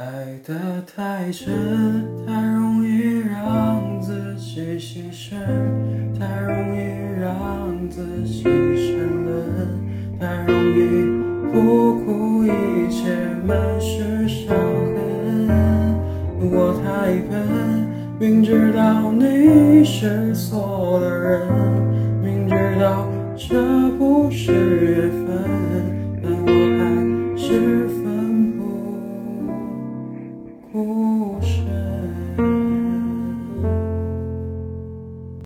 爱得太真，太容易让自己牺牲，太容易让自己沉沦，太容易不顾一切满是伤痕。我太笨，明知道你是错的人，明知道这不是。不是